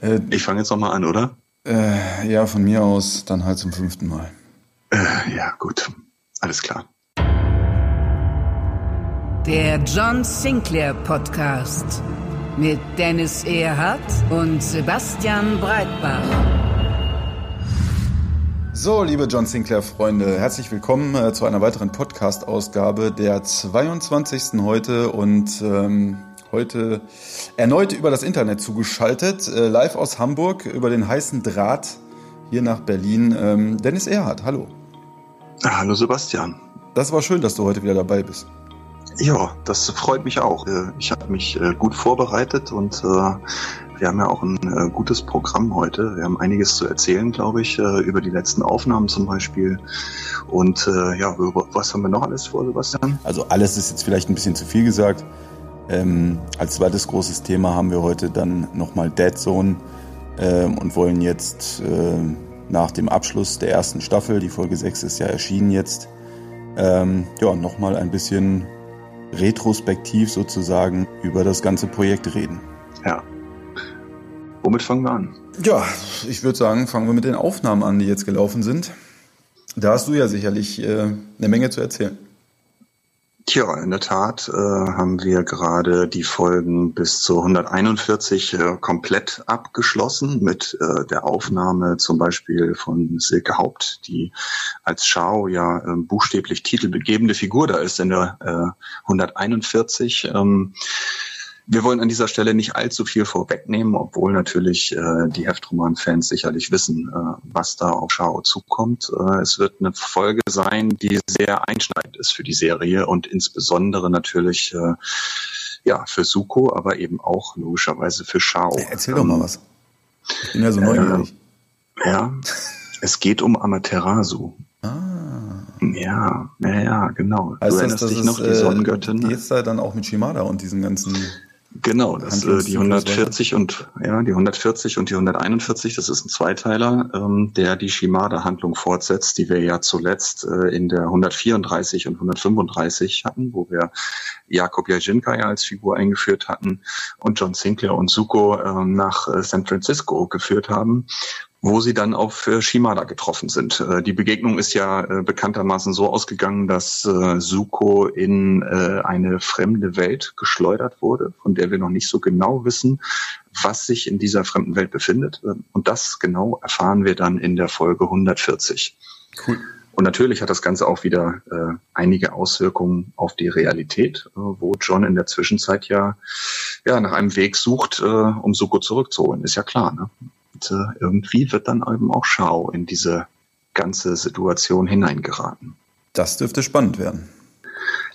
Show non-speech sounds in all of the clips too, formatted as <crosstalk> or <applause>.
Äh, ich fange jetzt nochmal an, oder? Äh, ja, von mir aus dann halt zum fünften Mal. Äh, ja, gut. Alles klar. Der John Sinclair Podcast mit Dennis Erhardt und Sebastian Breitbach. So, liebe John Sinclair-Freunde, herzlich willkommen äh, zu einer weiteren Podcast-Ausgabe der 22. heute und ähm, heute erneut über das Internet zugeschaltet, äh, live aus Hamburg über den heißen Draht hier nach Berlin. Ähm, Dennis Erhardt, hallo. Hallo Sebastian. Das war schön, dass du heute wieder dabei bist. Ja, das freut mich auch. Äh, ich habe mich äh, gut vorbereitet und äh, wir haben ja auch ein gutes Programm heute. Wir haben einiges zu erzählen, glaube ich, über die letzten Aufnahmen zum Beispiel. Und ja, was haben wir noch alles vor, Sebastian? Also alles ist jetzt vielleicht ein bisschen zu viel gesagt. Ähm, als zweites großes Thema haben wir heute dann nochmal Dead Zone ähm, und wollen jetzt äh, nach dem Abschluss der ersten Staffel, die Folge 6 ist ja erschienen jetzt, ähm, ja, nochmal ein bisschen retrospektiv sozusagen über das ganze Projekt reden. Ja. Womit fangen wir an? Ja, ich würde sagen, fangen wir mit den Aufnahmen an, die jetzt gelaufen sind. Da hast du ja sicherlich äh, eine Menge zu erzählen. Tja, in der Tat äh, haben wir gerade die Folgen bis zu 141 äh, komplett abgeschlossen mit äh, der Aufnahme zum Beispiel von Silke Haupt, die als Schau ja äh, buchstäblich titelbegebende Figur da ist in der äh, 141. Ähm, wir wollen an dieser Stelle nicht allzu viel vorwegnehmen, obwohl natürlich äh, die Heftroman-Fans sicherlich wissen, äh, was da auf Shao zukommt. Äh, es wird eine Folge sein, die sehr einschneidend ist für die Serie und insbesondere natürlich äh, ja für Suko, aber eben auch logischerweise für Shao. Erzähl doch mal ähm, was. Ich bin ja so neugierig. Äh, ja, es geht um Amaterasu. Ah. Ja, ja, ja, genau. Heißt du erinnerst das, dich noch, die Sonnengöttin? Die jetzt da dann auch mit Shimada und diesen ganzen Genau, das äh, die 140 und ja, die 140 und die 141, das ist ein Zweiteiler, ähm, der die Shimada-Handlung fortsetzt, die wir ja zuletzt äh, in der 134 und 135 hatten, wo wir Jakob Jajinka ja als Figur eingeführt hatten und John Sinclair und Zuko ähm, nach äh, San Francisco geführt haben wo sie dann auf äh, Shimada getroffen sind. Äh, die Begegnung ist ja äh, bekanntermaßen so ausgegangen, dass Suko in eine fremde Welt geschleudert wurde, von der wir noch nicht so genau wissen, was sich in dieser fremden Welt befindet. Und das genau erfahren wir dann in der Folge 140. Cool. Und natürlich hat das Ganze auch wieder äh, einige Auswirkungen auf die Realität, äh, wo John in der Zwischenzeit ja, ja nach einem Weg sucht, äh, um Suko zurückzuholen. Ist ja klar. Ne? Und äh, irgendwie wird dann eben auch Shao in diese ganze Situation hineingeraten. Das dürfte spannend werden.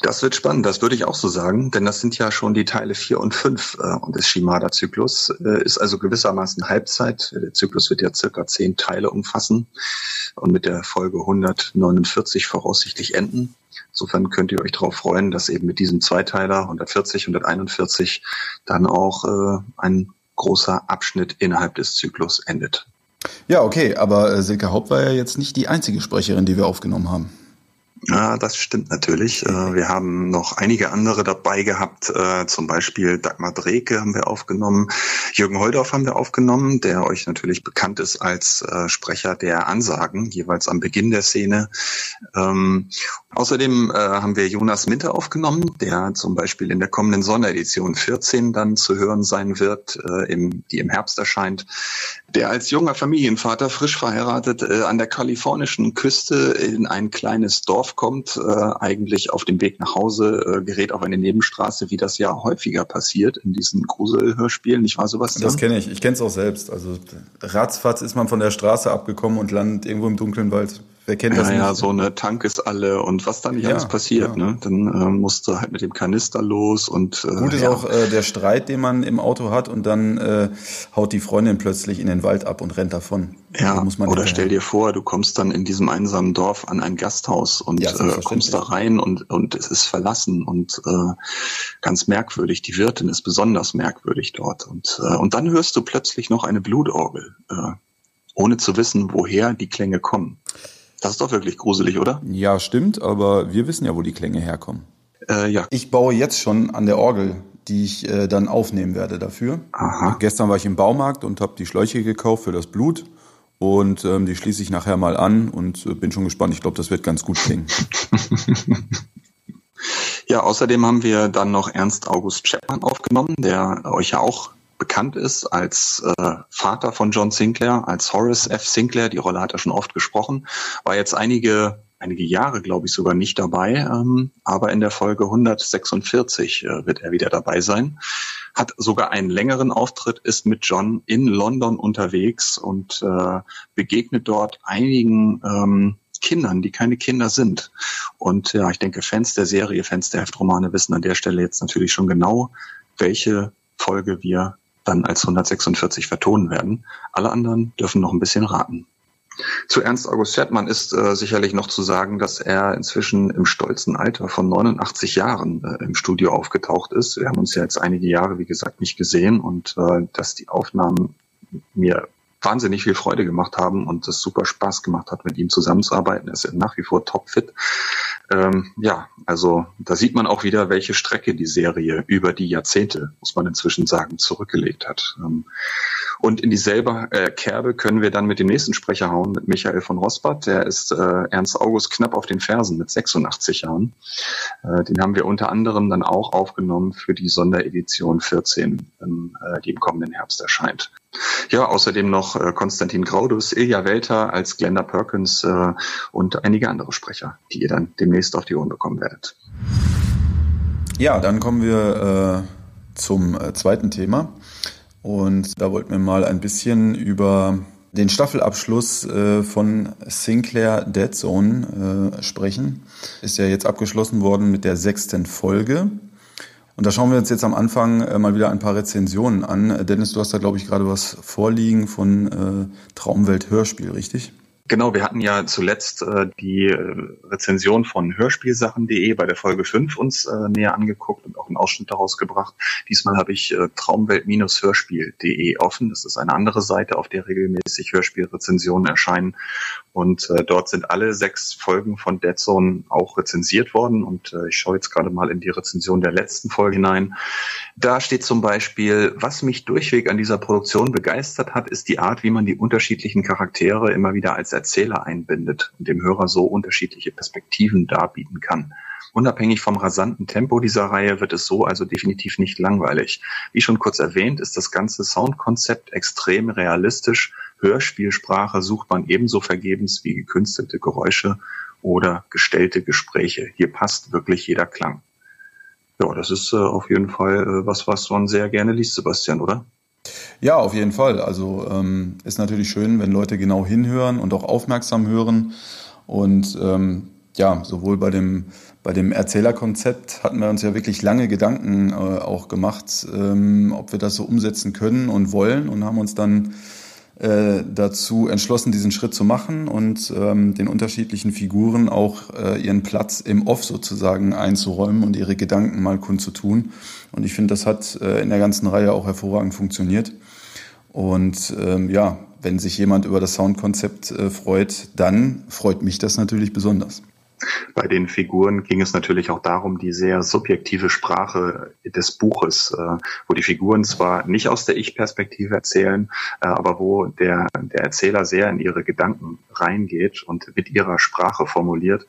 Das wird spannend, das würde ich auch so sagen, denn das sind ja schon die Teile 4 und 5 äh, des Shimada-Zyklus. Äh, ist also gewissermaßen Halbzeit. Der Zyklus wird ja circa 10 Teile umfassen und mit der Folge 149 voraussichtlich enden. Insofern könnt ihr euch darauf freuen, dass eben mit diesem Zweiteiler 140, 141 dann auch äh, ein großer Abschnitt innerhalb des Zyklus endet. Ja, okay, aber äh, Silke Haupt war ja jetzt nicht die einzige Sprecherin, die wir aufgenommen haben. Ja, das stimmt natürlich. Äh, wir haben noch einige andere dabei gehabt, äh, zum Beispiel Dagmar Dreke haben wir aufgenommen, Jürgen Holdorf haben wir aufgenommen, der euch natürlich bekannt ist als äh, Sprecher der Ansagen, jeweils am Beginn der Szene. Ähm, außerdem haben wir Jonas Minter aufgenommen, der zum Beispiel in der kommenden Sonderedition 14 dann zu hören sein wird, die im Herbst erscheint, der als junger Familienvater frisch verheiratet an der kalifornischen Küste in ein kleines Dorf kommt, äh, eigentlich auf dem Weg nach Hause, äh, gerät auf eine Nebenstraße, wie das ja häufiger passiert in diesen Gruselhörspielen. Ich war sowas. Das kenne ich. Ich kenne es auch selbst. Also ratzfatz ist man von der Straße abgekommen und landet irgendwo im dunklen Wald. Wer kennt das nicht? Ja, so eine Tank ist alle und was da nicht ja, alles passiert, ja. ne? Dann äh, musst du halt mit dem Kanister los und äh, Gut ist ja. auch äh, der Streit, den man im Auto hat und dann äh, haut die Freundin plötzlich in den Wald ab und rennt davon. Ja, muss man oder stell dir vor, du kommst dann in diesem einsamen Dorf an ein Gasthaus und ja, äh, kommst da rein und, und es ist verlassen und äh, ganz merkwürdig. Die Wirtin ist besonders merkwürdig dort und, äh, und dann hörst du plötzlich noch eine Blutorgel, äh, ohne zu wissen, woher die Klänge kommen. Das ist doch wirklich gruselig, oder? Ja, stimmt, aber wir wissen ja, wo die Klänge herkommen. Äh, ja. Ich baue jetzt schon an der Orgel, die ich äh, dann aufnehmen werde dafür. Aha. Gestern war ich im Baumarkt und habe die Schläuche gekauft für das Blut. Und ähm, die schließe ich nachher mal an und äh, bin schon gespannt. Ich glaube, das wird ganz gut klingen. <laughs> ja, außerdem haben wir dann noch Ernst August Chapman aufgenommen, der euch ja auch bekannt ist als äh, Vater von John Sinclair, als Horace F. Sinclair. Die Rolle hat er schon oft gesprochen. War jetzt einige einige Jahre, glaube ich, sogar nicht dabei. Ähm, aber in der Folge 146 äh, wird er wieder dabei sein. Hat sogar einen längeren Auftritt, ist mit John in London unterwegs und äh, begegnet dort einigen ähm, Kindern, die keine Kinder sind. Und ja, ich denke, Fans der Serie, Fans der Heftromane wissen an der Stelle jetzt natürlich schon genau, welche Folge wir dann als 146 vertonen werden. Alle anderen dürfen noch ein bisschen raten. Zu Ernst August Schertmann ist äh, sicherlich noch zu sagen, dass er inzwischen im stolzen Alter von 89 Jahren äh, im Studio aufgetaucht ist. Wir haben uns ja jetzt einige Jahre, wie gesagt, nicht gesehen und äh, dass die Aufnahmen mir wahnsinnig viel Freude gemacht haben und es super Spaß gemacht hat, mit ihm zusammenzuarbeiten. Er ist nach wie vor topfit. Ähm, ja, also da sieht man auch wieder, welche Strecke die Serie über die Jahrzehnte, muss man inzwischen sagen, zurückgelegt hat. Ähm, und in dieselbe äh, Kerbe können wir dann mit dem nächsten Sprecher hauen, mit Michael von Rossbart. Der ist äh, Ernst August knapp auf den Fersen mit 86 Jahren. Äh, den haben wir unter anderem dann auch aufgenommen für die Sonderedition 14, ähm, äh, die im kommenden Herbst erscheint. Ja, außerdem noch äh, Konstantin Graudus, Ilja Welter als Glenda Perkins äh, und einige andere Sprecher, die ihr dann demnächst auf die Ohren bekommen werdet. Ja, dann kommen wir äh, zum äh, zweiten Thema. Und da wollten wir mal ein bisschen über den Staffelabschluss äh, von Sinclair Dead Zone äh, sprechen. Ist ja jetzt abgeschlossen worden mit der sechsten Folge. Und da schauen wir uns jetzt am Anfang äh, mal wieder ein paar Rezensionen an. Dennis, du hast da, glaube ich, gerade was vorliegen von Traumwelt Hörspiel, richtig? Genau, wir hatten ja zuletzt äh, die äh, Rezension von hörspielsachen.de bei der Folge 5 uns äh, näher angeguckt und auch einen Ausschnitt daraus gebracht. Diesmal habe ich äh, traumwelt-hörspiel.de offen. Das ist eine andere Seite, auf der regelmäßig Hörspielrezensionen erscheinen. Und äh, dort sind alle sechs Folgen von Dead Zone auch rezensiert worden. Und äh, ich schaue jetzt gerade mal in die Rezension der letzten Folge hinein. Da steht zum Beispiel, was mich durchweg an dieser Produktion begeistert hat, ist die Art, wie man die unterschiedlichen Charaktere immer wieder als Erzähler einbindet und dem Hörer so unterschiedliche Perspektiven darbieten kann. Unabhängig vom rasanten Tempo dieser Reihe wird es so also definitiv nicht langweilig. Wie schon kurz erwähnt, ist das ganze Soundkonzept extrem realistisch. Hörspielsprache sucht man ebenso vergebens wie gekünstelte Geräusche oder gestellte Gespräche. Hier passt wirklich jeder Klang. Ja, das ist äh, auf jeden Fall äh, was, was man sehr gerne liest, Sebastian, oder? Ja, auf jeden Fall. Also ähm, ist natürlich schön, wenn Leute genau hinhören und auch aufmerksam hören. Und ähm, ja, sowohl bei dem, bei dem Erzählerkonzept hatten wir uns ja wirklich lange Gedanken äh, auch gemacht, ähm, ob wir das so umsetzen können und wollen und haben uns dann äh, dazu entschlossen, diesen Schritt zu machen und ähm, den unterschiedlichen Figuren auch äh, ihren Platz im Off sozusagen einzuräumen und ihre Gedanken mal kundzutun. Und ich finde, das hat äh, in der ganzen Reihe auch hervorragend funktioniert. Und ähm, ja, wenn sich jemand über das Soundkonzept äh, freut, dann freut mich das natürlich besonders. Bei den Figuren ging es natürlich auch darum, die sehr subjektive Sprache des Buches, äh, wo die Figuren zwar nicht aus der Ich-Perspektive erzählen, äh, aber wo der, der Erzähler sehr in ihre Gedanken reingeht und mit ihrer Sprache formuliert,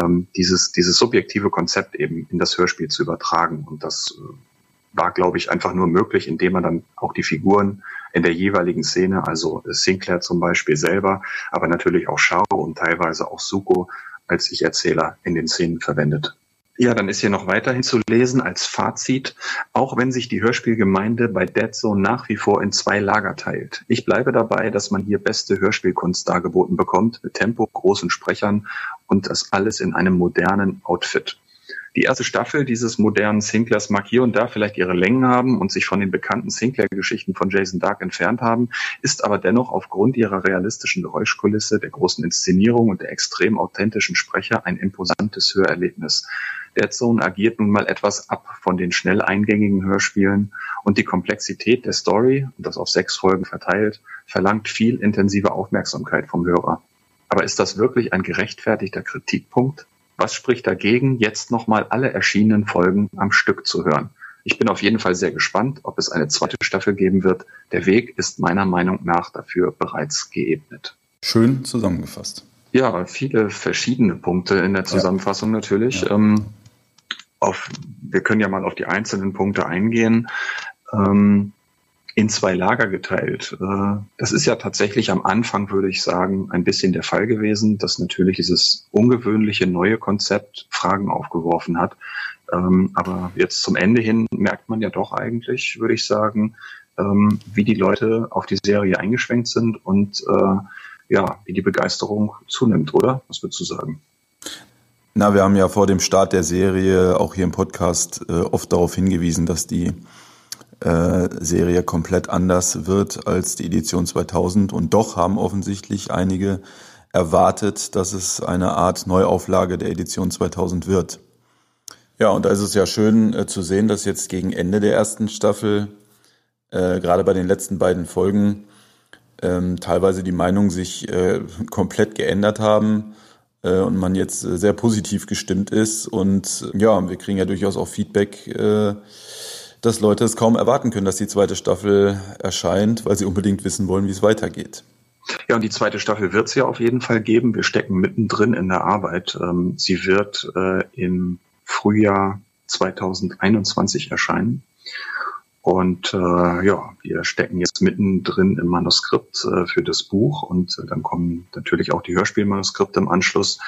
ähm, dieses, dieses subjektive Konzept eben in das Hörspiel zu übertragen. Und das äh, war, glaube ich, einfach nur möglich, indem man dann auch die Figuren in der jeweiligen Szene, also Sinclair zum Beispiel selber, aber natürlich auch Shao und teilweise auch Suko als Ich-Erzähler in den Szenen verwendet. Ja, dann ist hier noch weiterhin zu lesen als Fazit, auch wenn sich die Hörspielgemeinde bei Dead Zone nach wie vor in zwei Lager teilt. Ich bleibe dabei, dass man hier beste Hörspielkunst dargeboten bekommt, mit Tempo, großen Sprechern und das alles in einem modernen Outfit. Die erste Staffel dieses modernen Sinklers mag hier und da vielleicht ihre Längen haben und sich von den bekannten Sinclair-Geschichten von Jason Dark entfernt haben, ist aber dennoch aufgrund ihrer realistischen Geräuschkulisse, der großen Inszenierung und der extrem authentischen Sprecher ein imposantes Hörerlebnis. Dead Zone agiert nun mal etwas ab von den schnell eingängigen Hörspielen und die Komplexität der Story, und das auf sechs Folgen verteilt, verlangt viel intensive Aufmerksamkeit vom Hörer. Aber ist das wirklich ein gerechtfertigter Kritikpunkt? Was spricht dagegen, jetzt nochmal alle erschienenen Folgen am Stück zu hören? Ich bin auf jeden Fall sehr gespannt, ob es eine zweite Staffel geben wird. Der Weg ist meiner Meinung nach dafür bereits geebnet. Schön zusammengefasst. Ja, viele verschiedene Punkte in der Zusammenfassung ja. natürlich. Ja. Ähm, auf, wir können ja mal auf die einzelnen Punkte eingehen. Ähm, in zwei Lager geteilt. Äh, das ist ja tatsächlich am Anfang, würde ich sagen, ein bisschen der Fall gewesen, dass natürlich dieses ungewöhnliche neue Konzept Fragen aufgeworfen hat. Ähm, aber jetzt zum Ende hin merkt man ja doch eigentlich, würde ich sagen, ähm, wie die Leute auf die Serie eingeschwenkt sind und äh, ja, wie die Begeisterung zunimmt, oder? Was würdest du sagen? Na, wir haben ja vor dem Start der Serie auch hier im Podcast äh, oft darauf hingewiesen, dass die äh, Serie komplett anders wird als die Edition 2000 und doch haben offensichtlich einige erwartet, dass es eine Art Neuauflage der Edition 2000 wird. Ja, und da ist es ja schön äh, zu sehen, dass jetzt gegen Ende der ersten Staffel, äh, gerade bei den letzten beiden Folgen, ähm, teilweise die Meinungen sich äh, komplett geändert haben äh, und man jetzt äh, sehr positiv gestimmt ist. Und ja, wir kriegen ja durchaus auch Feedback äh, dass Leute es kaum erwarten können, dass die zweite Staffel erscheint, weil sie unbedingt wissen wollen, wie es weitergeht. Ja, und die zweite Staffel wird es ja auf jeden Fall geben. Wir stecken mittendrin in der Arbeit. Ähm, sie wird äh, im Frühjahr 2021 erscheinen. Und äh, ja, wir stecken jetzt mittendrin im Manuskript äh, für das Buch und äh, dann kommen natürlich auch die Hörspielmanuskripte im Anschluss.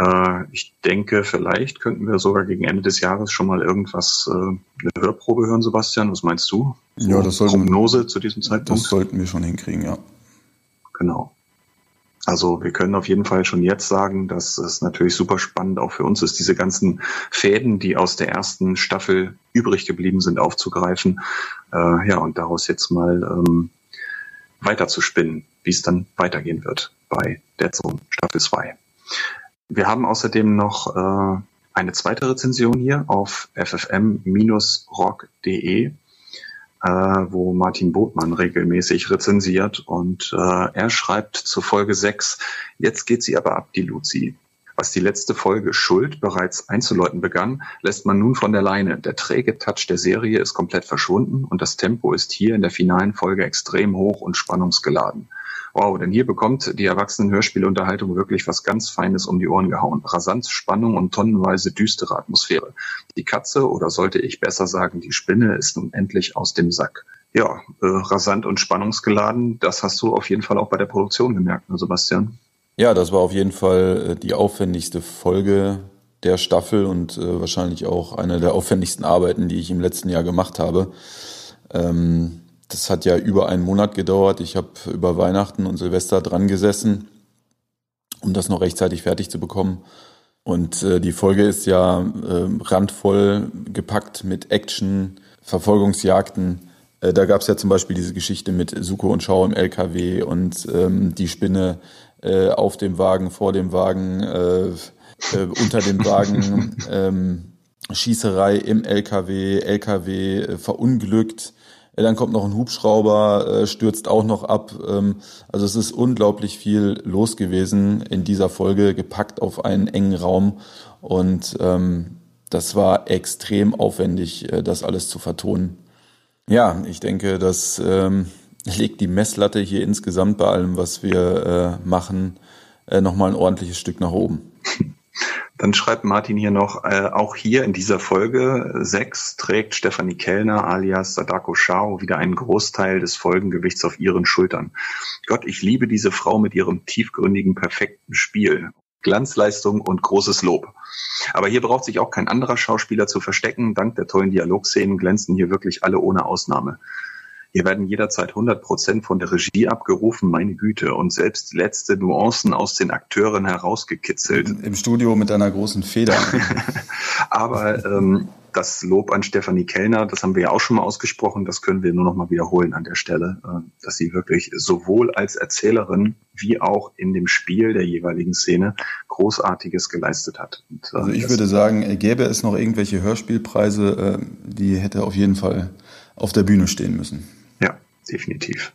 Äh, ich denke, vielleicht könnten wir sogar gegen Ende des Jahres schon mal irgendwas, äh, eine Hörprobe hören, Sebastian. Was meinst du? Ja, das sollten, Prognose zu diesem Zeitpunkt? Das sollten wir schon hinkriegen, ja. Genau. Also wir können auf jeden Fall schon jetzt sagen, dass es natürlich super spannend auch für uns ist, diese ganzen Fäden, die aus der ersten Staffel übrig geblieben sind, aufzugreifen. Äh, ja, und daraus jetzt mal ähm, weiter zu spinnen, wie es dann weitergehen wird bei Dead Zone Staffel 2. Wir haben außerdem noch äh, eine zweite Rezension hier auf ffm-rock.de, äh, wo Martin Botmann regelmäßig rezensiert und äh, er schreibt zu Folge 6, jetzt geht sie aber ab, die Luzi. Was die letzte Folge Schuld bereits einzuläuten begann, lässt man nun von der Leine. Der träge Touch der Serie ist komplett verschwunden und das Tempo ist hier in der finalen Folge extrem hoch und spannungsgeladen. Wow, denn hier bekommt die Erwachsenen-Hörspielunterhaltung wirklich was ganz Feines um die Ohren gehauen. Rasanz, Spannung und tonnenweise düstere Atmosphäre. Die Katze, oder sollte ich besser sagen, die Spinne, ist nun endlich aus dem Sack. Ja, äh, rasant und spannungsgeladen, das hast du auf jeden Fall auch bei der Produktion gemerkt, ne, Sebastian? Ja, das war auf jeden Fall äh, die aufwendigste Folge der Staffel und äh, wahrscheinlich auch eine der aufwendigsten Arbeiten, die ich im letzten Jahr gemacht habe. Ähm, das hat ja über einen Monat gedauert. Ich habe über Weihnachten und Silvester dran gesessen, um das noch rechtzeitig fertig zu bekommen. Und äh, die Folge ist ja äh, randvoll gepackt mit Action, Verfolgungsjagden. Da gab es ja zum Beispiel diese Geschichte mit Suko und Schau im LKW und ähm, die Spinne äh, auf dem Wagen, vor dem Wagen, äh, äh, unter dem Wagen, <laughs> ähm, Schießerei im LKW, LKW äh, verunglückt dann kommt noch ein Hubschrauber, äh, stürzt auch noch ab. Ähm, also es ist unglaublich viel los gewesen in dieser Folge, gepackt auf einen engen Raum. Und ähm, das war extrem aufwendig, äh, das alles zu vertonen. Ja, ich denke, das ähm, legt die Messlatte hier insgesamt bei allem, was wir äh, machen, äh, nochmal ein ordentliches Stück nach oben. <laughs> Dann schreibt Martin hier noch, äh, auch hier in dieser Folge 6 trägt Stefanie Kellner alias Sadako Shao wieder einen Großteil des Folgengewichts auf ihren Schultern. Gott, ich liebe diese Frau mit ihrem tiefgründigen, perfekten Spiel. Glanzleistung und großes Lob. Aber hier braucht sich auch kein anderer Schauspieler zu verstecken. Dank der tollen Dialogszenen glänzen hier wirklich alle ohne Ausnahme. Hier werden jederzeit 100 Prozent von der Regie abgerufen, meine Güte, und selbst letzte Nuancen aus den Akteuren herausgekitzelt. Im Studio mit einer großen Feder. <laughs> Aber ähm, das Lob an Stefanie Kellner, das haben wir ja auch schon mal ausgesprochen, das können wir nur noch mal wiederholen an der Stelle, äh, dass sie wirklich sowohl als Erzählerin wie auch in dem Spiel der jeweiligen Szene Großartiges geleistet hat. Und, äh, also ich würde sagen, gäbe es noch irgendwelche Hörspielpreise, äh, die hätte auf jeden Fall auf der Bühne stehen müssen. Definitiv.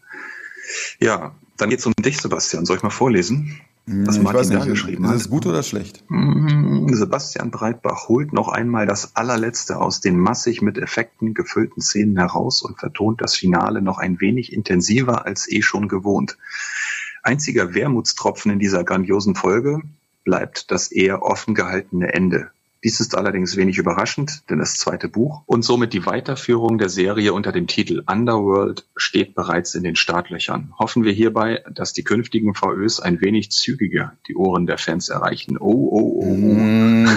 Ja, dann geht's um dich, Sebastian. Soll ich mal vorlesen? Was ich Martin da geschrieben ist hat. Ist es gut oder schlecht? Mm, Sebastian Breitbach holt noch einmal das allerletzte aus den massig mit Effekten gefüllten Szenen heraus und vertont das Finale noch ein wenig intensiver als eh schon gewohnt. Einziger Wermutstropfen in dieser grandiosen Folge bleibt das eher offen gehaltene Ende. Dies ist allerdings wenig überraschend, denn das zweite Buch und somit die Weiterführung der Serie unter dem Titel Underworld steht bereits in den Startlöchern. Hoffen wir hierbei, dass die künftigen VÖs ein wenig zügiger die Ohren der Fans erreichen. Oh, oh, oh. Mm.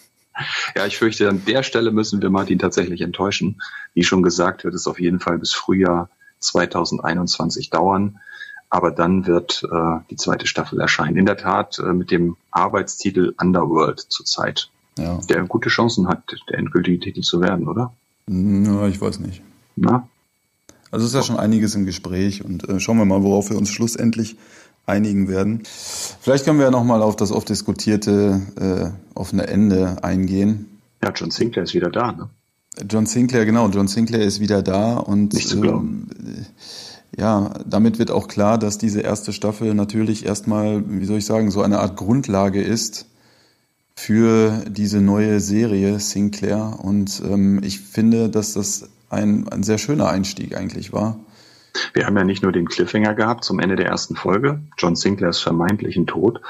<laughs> ja, ich fürchte, an der Stelle müssen wir Martin tatsächlich enttäuschen. Wie schon gesagt, wird es auf jeden Fall bis Frühjahr 2021 dauern. Aber dann wird äh, die zweite Staffel erscheinen. In der Tat äh, mit dem Arbeitstitel Underworld zurzeit ja. der gute Chancen hat, der endgültige Titel zu werden, oder? Ja, ich weiß nicht. Na? Also es ist ja schon einiges im Gespräch und äh, schauen wir mal, worauf wir uns schlussendlich einigen werden. Vielleicht können wir ja nochmal auf das oft diskutierte äh, offene Ende eingehen. Ja, John Sinclair ist wieder da, ne? John Sinclair, genau, John Sinclair ist wieder da und Nicht zu glauben. Äh, ja, damit wird auch klar, dass diese erste Staffel natürlich erstmal, wie soll ich sagen, so eine Art Grundlage ist für diese neue Serie Sinclair. Und ähm, ich finde, dass das ein, ein sehr schöner Einstieg eigentlich war. Wir haben ja nicht nur den Cliffhanger gehabt zum Ende der ersten Folge, John Sinclairs vermeintlichen Tod,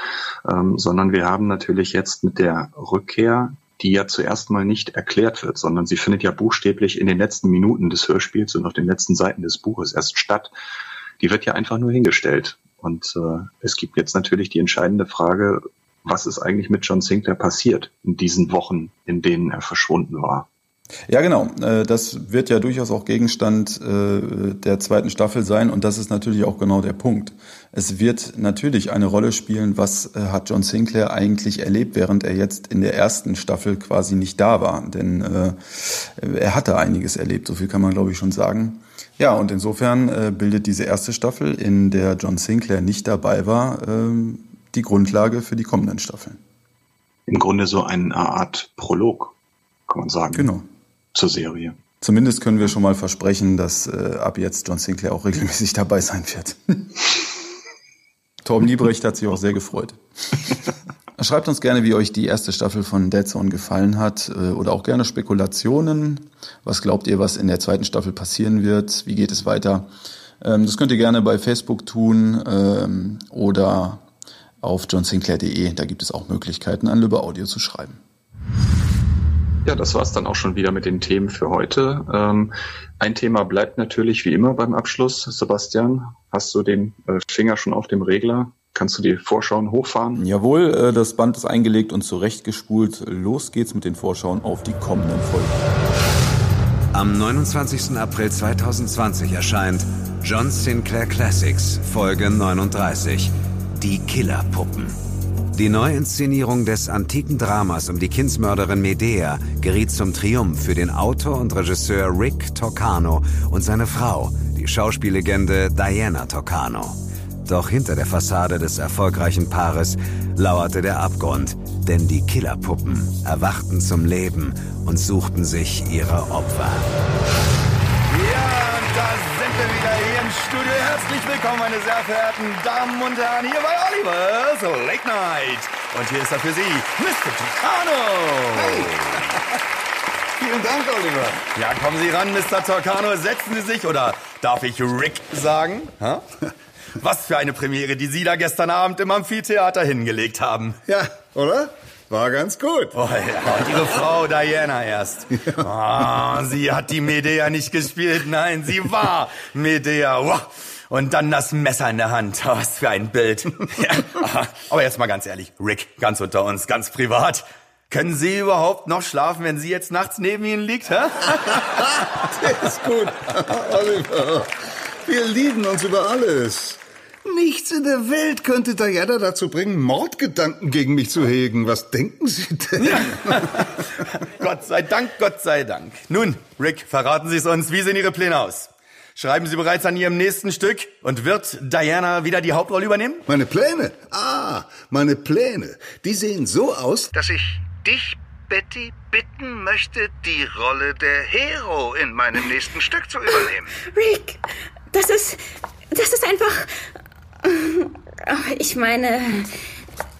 ähm, sondern wir haben natürlich jetzt mit der Rückkehr, die ja zuerst mal nicht erklärt wird, sondern sie findet ja buchstäblich in den letzten Minuten des Hörspiels und auf den letzten Seiten des Buches erst statt. Die wird ja einfach nur hingestellt. Und äh, es gibt jetzt natürlich die entscheidende Frage, was ist eigentlich mit John Sinclair passiert in diesen Wochen, in denen er verschwunden war. Ja, genau. Äh, das wird ja durchaus auch Gegenstand äh, der zweiten Staffel sein und das ist natürlich auch genau der Punkt. Es wird natürlich eine Rolle spielen, was äh, hat John Sinclair eigentlich erlebt, während er jetzt in der ersten Staffel quasi nicht da war. Denn er hatte einiges erlebt, so viel kann man glaube ich schon sagen. Ja, und insofern bildet diese erste Staffel, in der John Sinclair nicht dabei war, ähm, die Grundlage für die kommenden Staffeln. Im Grunde so eine Art Prolog, kann man sagen. Genau. Zur Serie. Zumindest können wir schon mal versprechen, dass äh, ab jetzt John Sinclair auch regelmäßig dabei sein wird. <laughs> Torben Liebrecht hat sich auch sehr gefreut. <laughs> Schreibt uns gerne, wie euch die erste Staffel von Dead Zone gefallen hat äh, oder auch gerne Spekulationen. Was glaubt ihr, was in der zweiten Staffel passieren wird? Wie geht es weiter? Ähm, das könnt ihr gerne bei Facebook tun ähm, oder auf johnsinclair.de. Da gibt es auch Möglichkeiten, an Lübbe Audio zu schreiben. Ja, das war's dann auch schon wieder mit den Themen für heute. Ähm, ein Thema bleibt natürlich wie immer beim Abschluss. Sebastian, hast du den äh, Finger schon auf dem Regler? Kannst du die Vorschauen hochfahren? Jawohl, äh, das Band ist eingelegt und zurechtgespult. Los geht's mit den Vorschauen auf die kommenden Folgen. Am 29. April 2020 erscheint John Sinclair Classics, Folge 39. Die Killerpuppen. Die Neuinszenierung des antiken Dramas um die Kindsmörderin Medea geriet zum Triumph für den Autor und Regisseur Rick Toccano und seine Frau, die Schauspiellegende Diana Toccano. Doch hinter der Fassade des erfolgreichen Paares lauerte der Abgrund, denn die Killerpuppen erwachten zum Leben und suchten sich ihre Opfer. Ja, da sind wir wieder hier Studio. Herzlich willkommen, meine sehr verehrten Damen und Herren, hier bei Olivers Late Night. Und hier ist er für Sie, Mr. Tocano. Hey. <laughs> Vielen Dank, Oliver. Ja, kommen Sie ran, Mr. Tocano. Setzen Sie sich, oder darf ich Rick sagen? Ha? <laughs> Was für eine Premiere, die Sie da gestern Abend im Amphitheater hingelegt haben. Ja, oder? War ganz gut. Oh, ja. <laughs> Und Ihre Frau Diana erst. Oh, sie hat die Medea nicht gespielt. Nein, sie war Medea. Wow. Und dann das Messer in der Hand. Oh, <laughs> was für ein Bild. ja, <laughs> aber jetzt mal ganz ehrlich, Rick, ganz unter uns, ganz privat. Können Sie überhaupt noch schlafen, wenn sie jetzt nachts neben Ihnen liegt? Hä? Der ist gut. Oliver, wir lieben uns über alles. Nichts in der Welt könnte Diana dazu bringen, Mordgedanken gegen mich zu hegen. Was denken Sie denn? <laughs> Gott sei Dank, Gott sei Dank. Nun, Rick, verraten Sie es uns. Wie sehen Ihre Pläne aus? Schreiben Sie bereits an Ihrem nächsten Stück und wird Diana wieder die Hauptrolle übernehmen? Meine Pläne? Ah, meine Pläne. Die sehen so aus, dass ich dich, Betty, bitten möchte, die Rolle der Hero in meinem nächsten Stück zu übernehmen. Rick, das ist. Das ist einfach. Ich meine,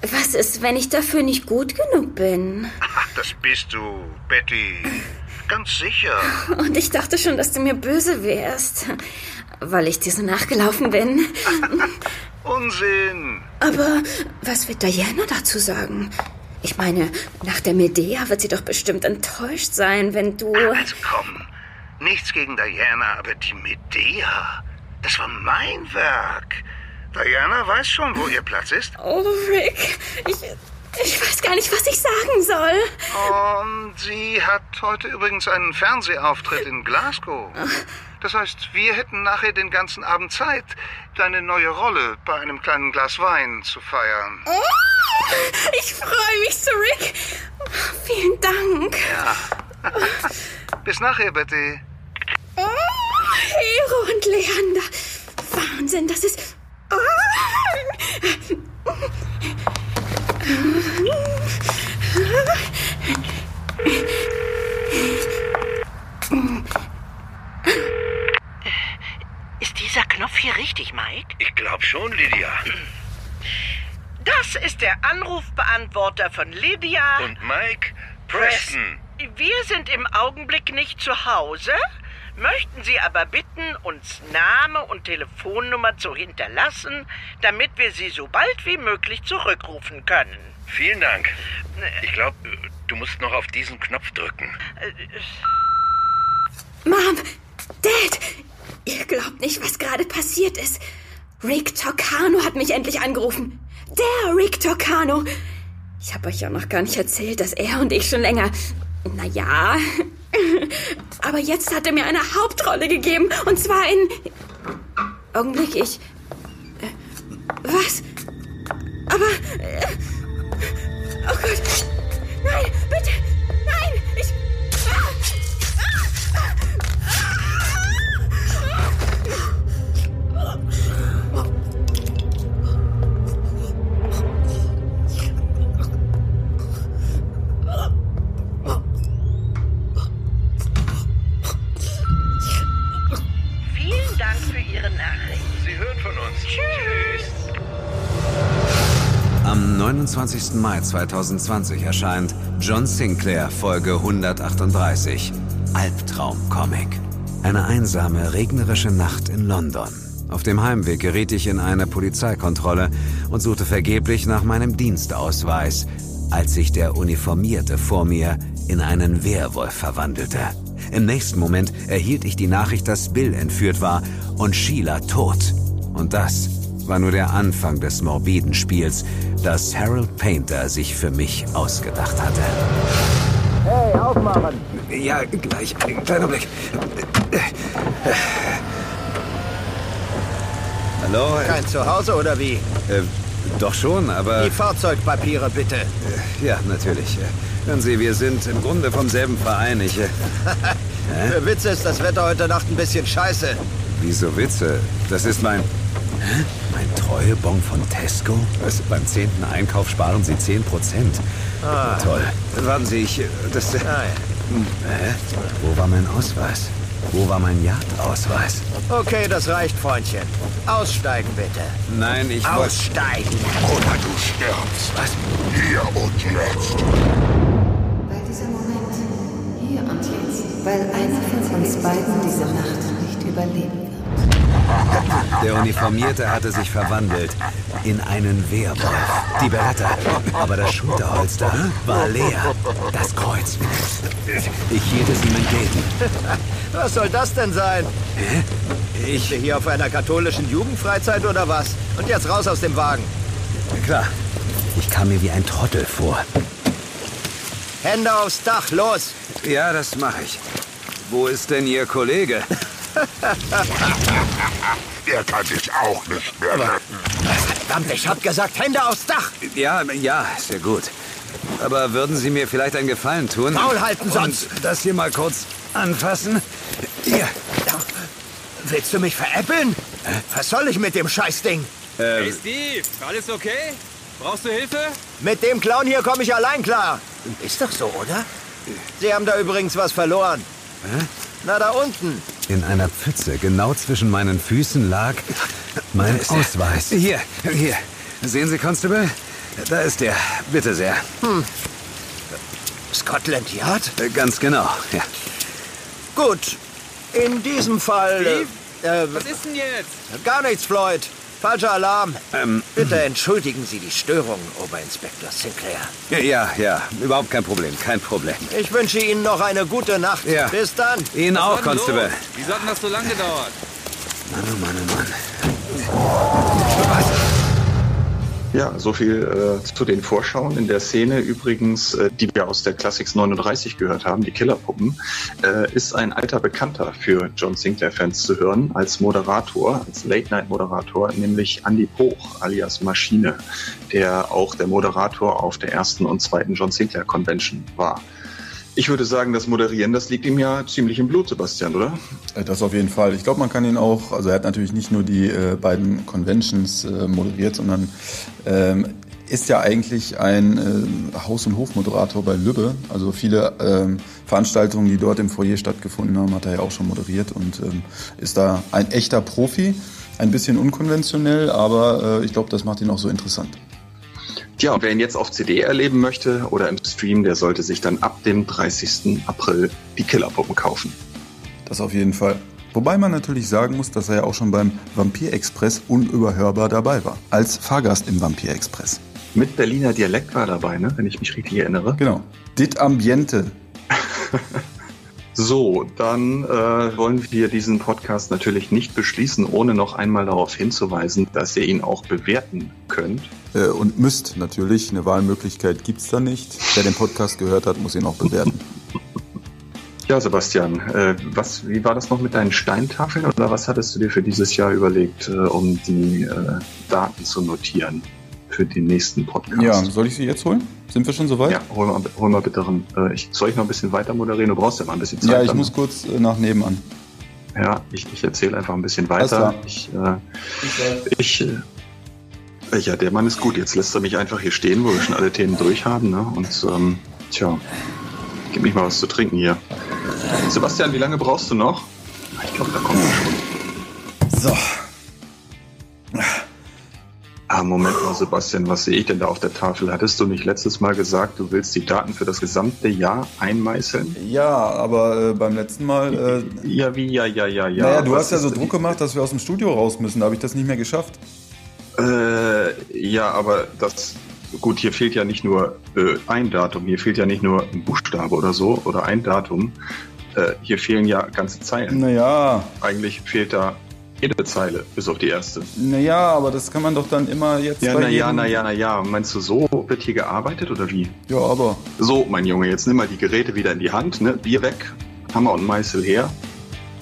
was ist, wenn ich dafür nicht gut genug bin? Ach, das bist du, Betty. Ganz sicher. Und ich dachte schon, dass du mir böse wärst, weil ich dir so nachgelaufen bin. <laughs> Unsinn. Aber was wird Diana dazu sagen? Ich meine, nach der Medea wird sie doch bestimmt enttäuscht sein, wenn du. Also komm, nichts gegen Diana, aber die Medea, das war mein Werk. Diana weiß schon, wo ihr Platz ist. Oh, Rick, ich, ich weiß gar nicht, was ich sagen soll. Und sie hat heute übrigens einen Fernsehauftritt in Glasgow. Das heißt, wir hätten nachher den ganzen Abend Zeit, deine neue Rolle bei einem kleinen Glas Wein zu feiern. Oh, ich freue mich so, Rick. Vielen Dank. Ja. Bis nachher, Betty. Oh, Hero und Leander. Wahnsinn, das ist... Oh. Ist dieser Knopf hier richtig, Mike? Ich glaube schon, Lydia. Das ist der Anrufbeantworter von Lydia. Und Mike Preston. Wir sind im Augenblick nicht zu Hause, möchten Sie aber bitten, uns Name und Telefonnummer zu hinterlassen, damit wir Sie so bald wie möglich zurückrufen können. Vielen Dank. Ich glaube, du musst noch auf diesen Knopf drücken. Mom, Dad, ihr glaubt nicht, was gerade passiert ist. Rick Torcano hat mich endlich angerufen. Der Rick Torcano. Ich habe euch ja noch gar nicht erzählt, dass er und ich schon länger. Naja. Aber jetzt hat er mir eine Hauptrolle gegeben. Und zwar in. Augenblick, ich. Äh, Was? Aber. äh, Oh Gott. Am 29. Mai 2020 erscheint John Sinclair Folge 138 Albtraum-Comic. Eine einsame, regnerische Nacht in London. Auf dem Heimweg geriet ich in eine Polizeikontrolle und suchte vergeblich nach meinem Dienstausweis, als sich der Uniformierte vor mir in einen Werwolf verwandelte. Im nächsten Moment erhielt ich die Nachricht, dass Bill entführt war und Sheila tot. Und das war nur der Anfang des morbiden Spiels, das Harold Painter sich für mich ausgedacht hatte. Hey, aufmachen! Ja, gleich. Ein kleiner Blick. Hallo? Kein Zuhause oder wie? Äh, doch schon, aber... Die Fahrzeugpapiere bitte. Ja, natürlich. Hören Sie, wir sind im Grunde vom selben Verein. Ich... äh, <laughs> Für Witze ist das Wetter heute Nacht ein bisschen scheiße. Wieso Witze? Das ist mein... Hä? Mein Treuebon von Tesco? Was, beim zehnten Einkauf sparen Sie 10 Prozent. Ah. Toll. Warten Sie, ich... Das... Ah, ja. Hm? Wo war mein Ausweis? Wo war mein Jagdausweis? Okay, das reicht, Freundchen. Aussteigen bitte. Nein, ich. Aussteigen. Oder du stirbst. Was? Hier und jetzt. Weil dieser Moment, hier und jetzt, weil einer von uns beiden diese Nacht nicht überleben wird. Der Uniformierte hatte sich verwandelt in einen Werwolf. Die Beretta, aber das Schulterholster war leer. Das Kreuz. Ich hielt es ihm entgegen. Was soll das denn sein? Hä? Ich bin hier auf einer katholischen Jugendfreizeit oder was? Und jetzt raus aus dem Wagen. Klar. Ich kam mir wie ein Trottel vor. Hände aufs Dach, los! Ja, das mache ich. Wo ist denn Ihr Kollege? <laughs> Der kann sich auch nicht mehr retten. Verdammt, ich hab gesagt, Hände aufs Dach! Ja, ja, sehr gut. Aber würden Sie mir vielleicht einen Gefallen tun? Maul halten sonst! Und das hier mal kurz anfassen? Hier. Willst du mich veräppeln? Was soll ich mit dem Scheißding? Äh, Hey Steve, alles okay? Brauchst du Hilfe? Mit dem Clown hier komme ich allein klar. Ist doch so, oder? Sie haben da übrigens was verloren. Hä? Na, da unten. In einer Pfütze, genau zwischen meinen Füßen, lag mein Ausweis. Hier, hier. Sehen Sie, Constable? Da ist er. Bitte sehr. Hm. Scotland Yard? Ganz genau, ja. Gut. In diesem Fall. Äh, Was ist denn jetzt? Gar nichts, Floyd. Falscher Alarm. Ähm, Bitte entschuldigen Sie die Störung, Oberinspektor Sinclair. Ja, ja, ja, überhaupt kein Problem, kein Problem. Ich wünsche Ihnen noch eine gute Nacht. Ja. Bis dann. Ihnen Was auch, Constable. los? Wieso hat das so lange gedauert? Mann, oh Mann, oh Mann. Ja, so viel äh, zu den Vorschauen. In der Szene übrigens, äh, die wir aus der Classics 39 gehört haben, die Killerpuppen, äh, ist ein alter Bekannter für John Sinclair-Fans zu hören als Moderator, als Late-Night-Moderator, nämlich Andy Poch alias Maschine, der auch der Moderator auf der ersten und zweiten John Sinclair Convention war. Ich würde sagen, das Moderieren, das liegt ihm ja ziemlich im Blut, Sebastian, oder? Äh, Das auf jeden Fall. Ich glaube, man kann ihn auch, also er hat natürlich nicht nur die äh, beiden Conventions äh, moderiert, sondern ähm, ist ja eigentlich ein äh, Haus- und Hofmoderator bei Lübbe. Also viele ähm, Veranstaltungen, die dort im Foyer stattgefunden haben, hat er ja auch schon moderiert und ähm, ist da ein echter Profi. Ein bisschen unkonventionell, aber äh, ich glaube, das macht ihn auch so interessant. Tja, und wer ihn jetzt auf CD erleben möchte oder im Stream, der sollte sich dann ab dem 30. April die Killerpuppen kaufen. Das auf jeden Fall. Wobei man natürlich sagen muss, dass er ja auch schon beim Vampir Express unüberhörbar dabei war. Als Fahrgast im Vampir Express. Mit Berliner Dialekt war er dabei, ne? wenn ich mich richtig erinnere. Genau. Dit Ambiente. <laughs> So, dann äh, wollen wir diesen Podcast natürlich nicht beschließen, ohne noch einmal darauf hinzuweisen, dass ihr ihn auch bewerten könnt. Äh, und müsst natürlich. Eine Wahlmöglichkeit gibt's da nicht. Wer den Podcast gehört hat, muss ihn auch bewerten. Ja, Sebastian, äh, was, wie war das noch mit deinen Steintafeln oder was hattest du dir für dieses Jahr überlegt, äh, um die äh, Daten zu notieren für den nächsten Podcast? Ja, soll ich sie jetzt holen? Sind wir schon soweit? Ja, hol mal, hol mal bitte ran. Äh, ich, soll ich noch ein bisschen weiter moderieren? Du brauchst ja mal ein bisschen Zeit. Ja, ich dann. muss kurz äh, nach nebenan. Ja, ich, ich erzähle einfach ein bisschen weiter. Ich, äh, ich, äh, ja, der Mann ist gut. Jetzt lässt er mich einfach hier stehen, wo wir schon alle Themen durch haben. Ne? Und ähm, tja, gib mich mal was zu trinken hier. Sebastian, wie lange brauchst du noch? Ich glaube, da kommt er schon. So. Ah, Moment mal, Sebastian, was sehe ich denn da auf der Tafel? Hattest du nicht letztes Mal gesagt, du willst die Daten für das gesamte Jahr einmeißeln? Ja, aber äh, beim letzten Mal. Äh, ja, wie, ja, ja, ja, ja. Naja, du hast ja so Druck gemacht, dass wir aus dem Studio raus müssen. Da habe ich das nicht mehr geschafft. Äh, ja, aber das. Gut, hier fehlt ja nicht nur äh, ein Datum, hier fehlt ja nicht nur ein Buchstabe oder so oder ein Datum. Äh, hier fehlen ja ganze Zeilen. Naja, Eigentlich fehlt da jede Zeile, bis auf die erste. naja, aber das kann man doch dann immer jetzt. Ja, bei na ja, jedem- na ja, na ja. Meinst du, so wird hier gearbeitet oder wie? Ja, aber. So, mein Junge, jetzt nimm mal die Geräte wieder in die Hand, ne? Bier weg, Hammer und Meißel her.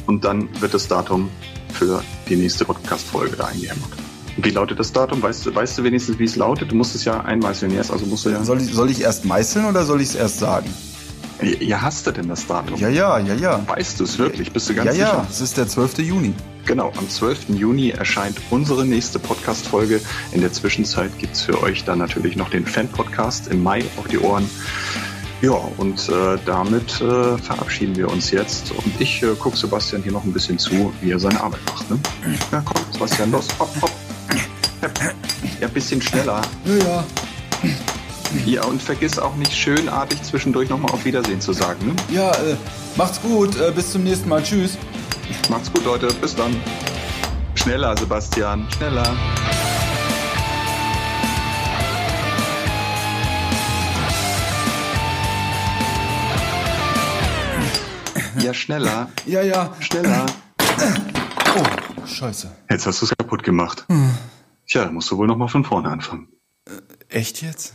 Und dann wird das Datum für die nächste Podcast-Folge da eingehämmert. Und Wie lautet das Datum? Weißt du, weißt du wenigstens, wie es lautet? Du musst es ja einmeißeln erst, also musst du ja. Soll ich, soll ich erst meißeln oder soll ich es erst sagen? Ja, hast du denn das Datum? Ja, ja, ja, ja. Weißt du es wirklich? Bist du ganz ja, sicher? ja, es ist der 12. Juni. Genau, am 12. Juni erscheint unsere nächste Podcast-Folge. In der Zwischenzeit gibt's für euch dann natürlich noch den Fan-Podcast im Mai auf die Ohren. Ja, und äh, damit äh, verabschieden wir uns jetzt. Und ich äh, gucke Sebastian hier noch ein bisschen zu, wie er seine Arbeit macht. Ne? Ja, komm, Sebastian, los, hopp, hopp. Ja, ein bisschen schneller. Ja, Ja, und vergiss auch nicht schönartig zwischendurch nochmal auf Wiedersehen zu sagen. Ne? ja. Äh, macht's gut. Äh, bis zum nächsten Mal. Tschüss. Macht's gut, Leute. Bis dann. Schneller, Sebastian. Schneller. Ja, schneller. Ja, ja. Schneller. Oh, scheiße. Jetzt hast du es kaputt gemacht. Hm. Tja, musst du wohl nochmal von vorne anfangen. Äh, echt jetzt?